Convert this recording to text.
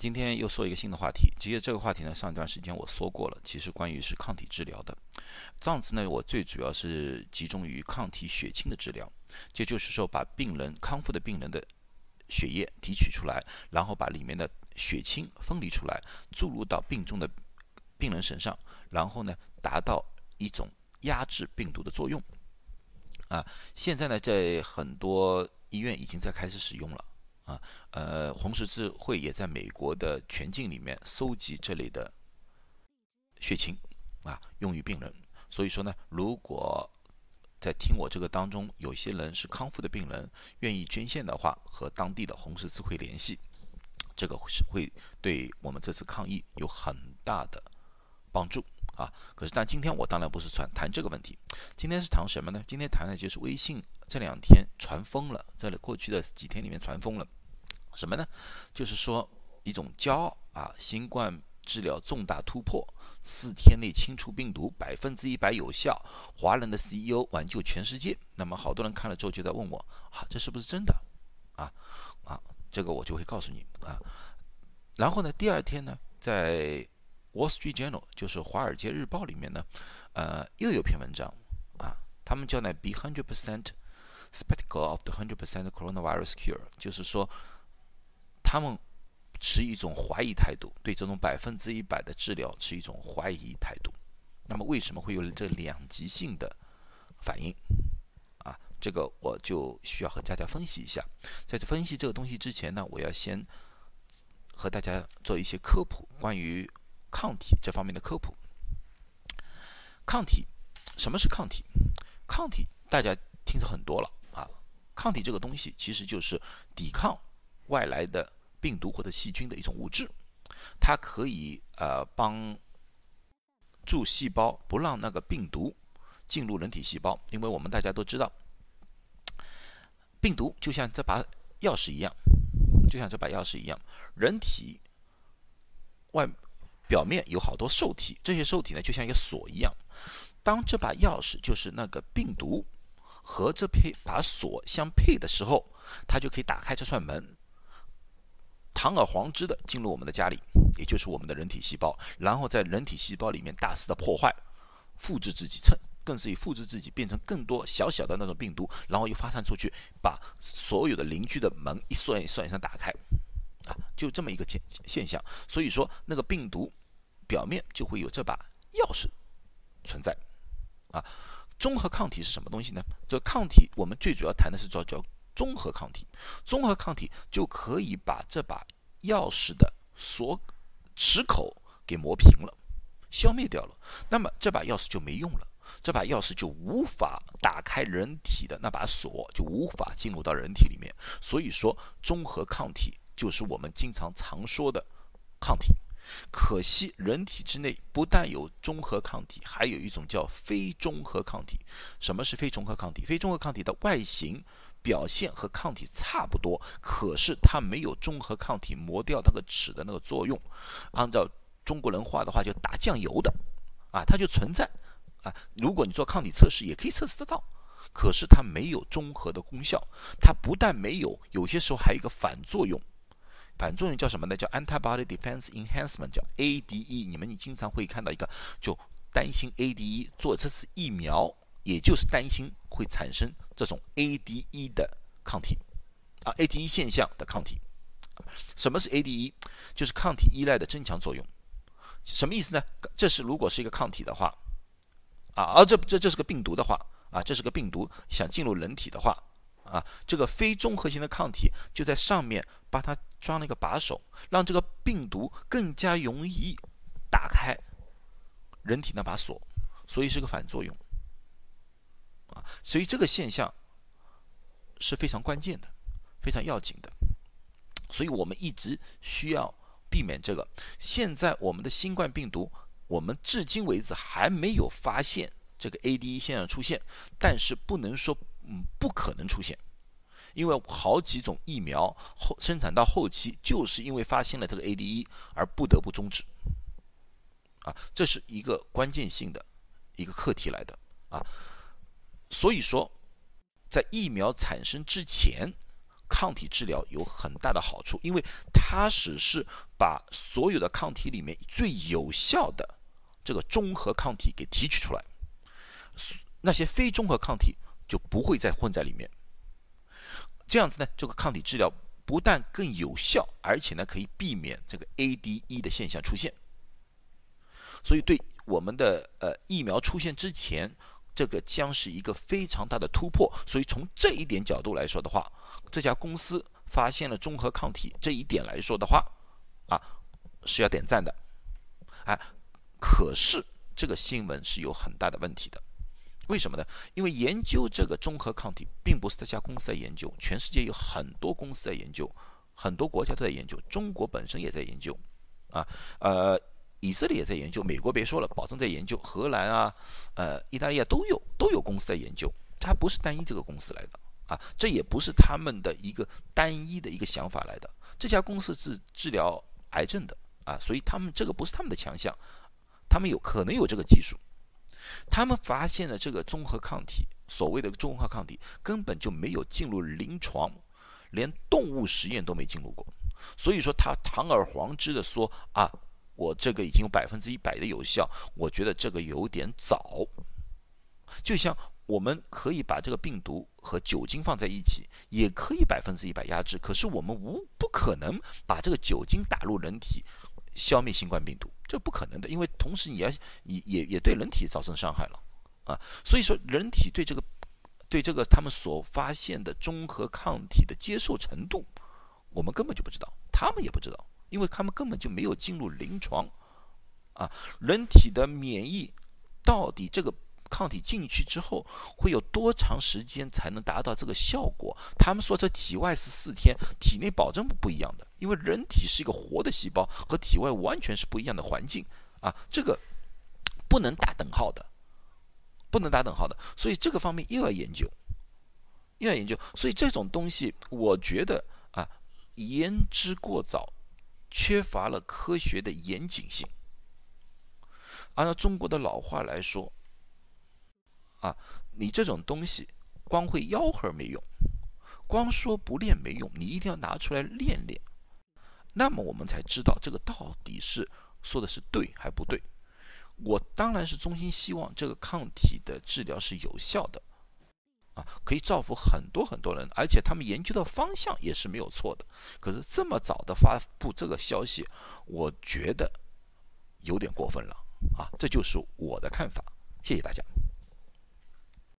今天又说一个新的话题。其实这个话题呢，上一段时间我说过了。其实关于是抗体治疗的，上次呢，我最主要是集中于抗体血清的治疗，这就是说把病人康复的病人的血液提取出来，然后把里面的血清分离出来，注入到病中的病人身上，然后呢，达到一种压制病毒的作用。啊，现在呢，在很多医院已经在开始使用了。啊，呃，红十字会也在美国的全境里面收集这类的血清，啊，用于病人。所以说呢，如果在听我这个当中有些人是康复的病人，愿意捐献的话，和当地的红十字会联系，这个是会对我们这次抗疫有很大的帮助啊。可是，但今天我当然不是传谈这个问题，今天是谈什么呢？今天谈的就是微信这两天传疯了，在过去的几天里面传疯了。什么呢？就是说一种骄傲啊！新冠治疗重大突破，四天内清除病毒，百分之一百有效。华人的 CEO 挽救全世界。那么好多人看了之后就在问我啊，这是不是真的？啊啊，这个我就会告诉你啊。然后呢，第二天呢，在 Wall Street Journal，就是《华尔街日报》里面呢，呃，又有篇文章啊，他们叫呢 “Be Hundred Percent Spectacle of the hundred percent coronavirus cure”，就是说。他们持一种怀疑态度，对这种百分之一百的治疗持一种怀疑态度。那么为什么会有这两极性的反应？啊，这个我就需要和大家分析一下。在分析这个东西之前呢，我要先和大家做一些科普，关于抗体这方面的科普。抗体，什么是抗体？抗体大家听说很多了啊。抗体这个东西其实就是抵抗外来的。病毒或者细菌的一种物质，它可以呃帮助细胞不让那个病毒进入人体细胞，因为我们大家都知道，病毒就像这把钥匙一样，就像这把钥匙一样，人体外表面有好多受体，这些受体呢就像一个锁一样，当这把钥匙就是那个病毒和这配把锁相配的时候，它就可以打开这扇门。堂而皇之的进入我们的家里，也就是我们的人体细胞，然后在人体细胞里面大肆的破坏，复制自己，趁更是以复制自己，变成更多小小的那种病毒，然后又发散出去，把所有的邻居的门一扇一扇一扇打开，啊，就这么一个现现象。所以说，那个病毒表面就会有这把钥匙存在，啊，综合抗体是什么东西呢？这抗体我们最主要谈的是叫叫。综合抗体，综合抗体就可以把这把钥匙的锁齿口给磨平了，消灭掉了。那么这把钥匙就没用了，这把钥匙就无法打开人体的那把锁，就无法进入到人体里面。所以说，综合抗体就是我们经常常说的抗体。可惜，人体之内不但有综合抗体，还有一种叫非综合抗体。什么是非综合抗体？非综合抗体的外形。表现和抗体差不多，可是它没有中和抗体磨掉那个齿的那个作用。按照中国人话的话，就打酱油的啊，它就存在啊。如果你做抗体测试，也可以测试得到，可是它没有中和的功效。它不但没有，有些时候还有一个反作用。反作用叫什么呢？叫 antibody defense enhancement，叫 ADE。你们你经常会看到一个，就担心 ADE 做这次疫苗。也就是担心会产生这种 ADE 的抗体啊，ADE 现象的抗体。什么是 ADE？就是抗体依赖的增强作用。什么意思呢？这是如果是一个抗体的话啊，而这这这是个病毒的话啊，这是个病毒想进入人体的话啊，这个非综合型的抗体就在上面把它装了一个把手，让这个病毒更加容易打开人体那把锁，所以是个反作用。啊，所以这个现象是非常关键的，非常要紧的，所以我们一直需要避免这个。现在我们的新冠病毒，我们至今为止还没有发现这个 ADE 现象出现，但是不能说嗯不可能出现，因为好几种疫苗后生产到后期，就是因为发现了这个 ADE 而不得不终止。啊，这是一个关键性的一个课题来的啊。所以说，在疫苗产生之前，抗体治疗有很大的好处，因为它只是把所有的抗体里面最有效的这个中和抗体给提取出来，那些非中和抗体就不会再混在里面。这样子呢，这个抗体治疗不但更有效，而且呢可以避免这个 ADE 的现象出现。所以对我们的呃疫苗出现之前。这个将是一个非常大的突破，所以从这一点角度来说的话，这家公司发现了中和抗体这一点来说的话，啊是要点赞的，哎，可是这个新闻是有很大的问题的，为什么呢？因为研究这个中和抗体并不是这家公司在研究，全世界有很多公司在研究，很多国家都在研究，中国本身也在研究，啊，呃。以色列也在研究，美国别说了，保证在研究，荷兰啊，呃，意大利啊都有都有公司在研究，它不是单一这个公司来的啊，这也不是他们的一个单一的一个想法来的，这家公司是治疗癌症的啊，所以他们这个不是他们的强项，他们有可能有这个技术，他们发现了这个综合抗体，所谓的综合抗体根本就没有进入临床，连动物实验都没进入过，所以说他堂而皇之的说啊。我这个已经有百分之一百的有效，我觉得这个有点早。就像我们可以把这个病毒和酒精放在一起，也可以百分之一百压制，可是我们无不可能把这个酒精打入人体，消灭新冠病毒，这不可能的，因为同时你要也也也对人体造成伤害了啊。所以说，人体对这个对这个他们所发现的中和抗体的接受程度，我们根本就不知道，他们也不知道。因为他们根本就没有进入临床，啊，人体的免疫到底这个抗体进去之后会有多长时间才能达到这个效果？他们说这体外是四天，体内保证不一样的，因为人体是一个活的细胞，和体外完全是不一样的环境啊，这个不能打等号的，不能打等号的，所以这个方面又要研究，又要研究，所以这种东西我觉得啊，言之过早。缺乏了科学的严谨性。按照中国的老话来说，啊，你这种东西光会吆喝没用，光说不练没用，你一定要拿出来练练。那么我们才知道这个到底是说的是对还不对。我当然是衷心希望这个抗体的治疗是有效的。可以造福很多很多人，而且他们研究的方向也是没有错的。可是这么早的发布这个消息，我觉得有点过分了啊！这就是我的看法，谢谢大家。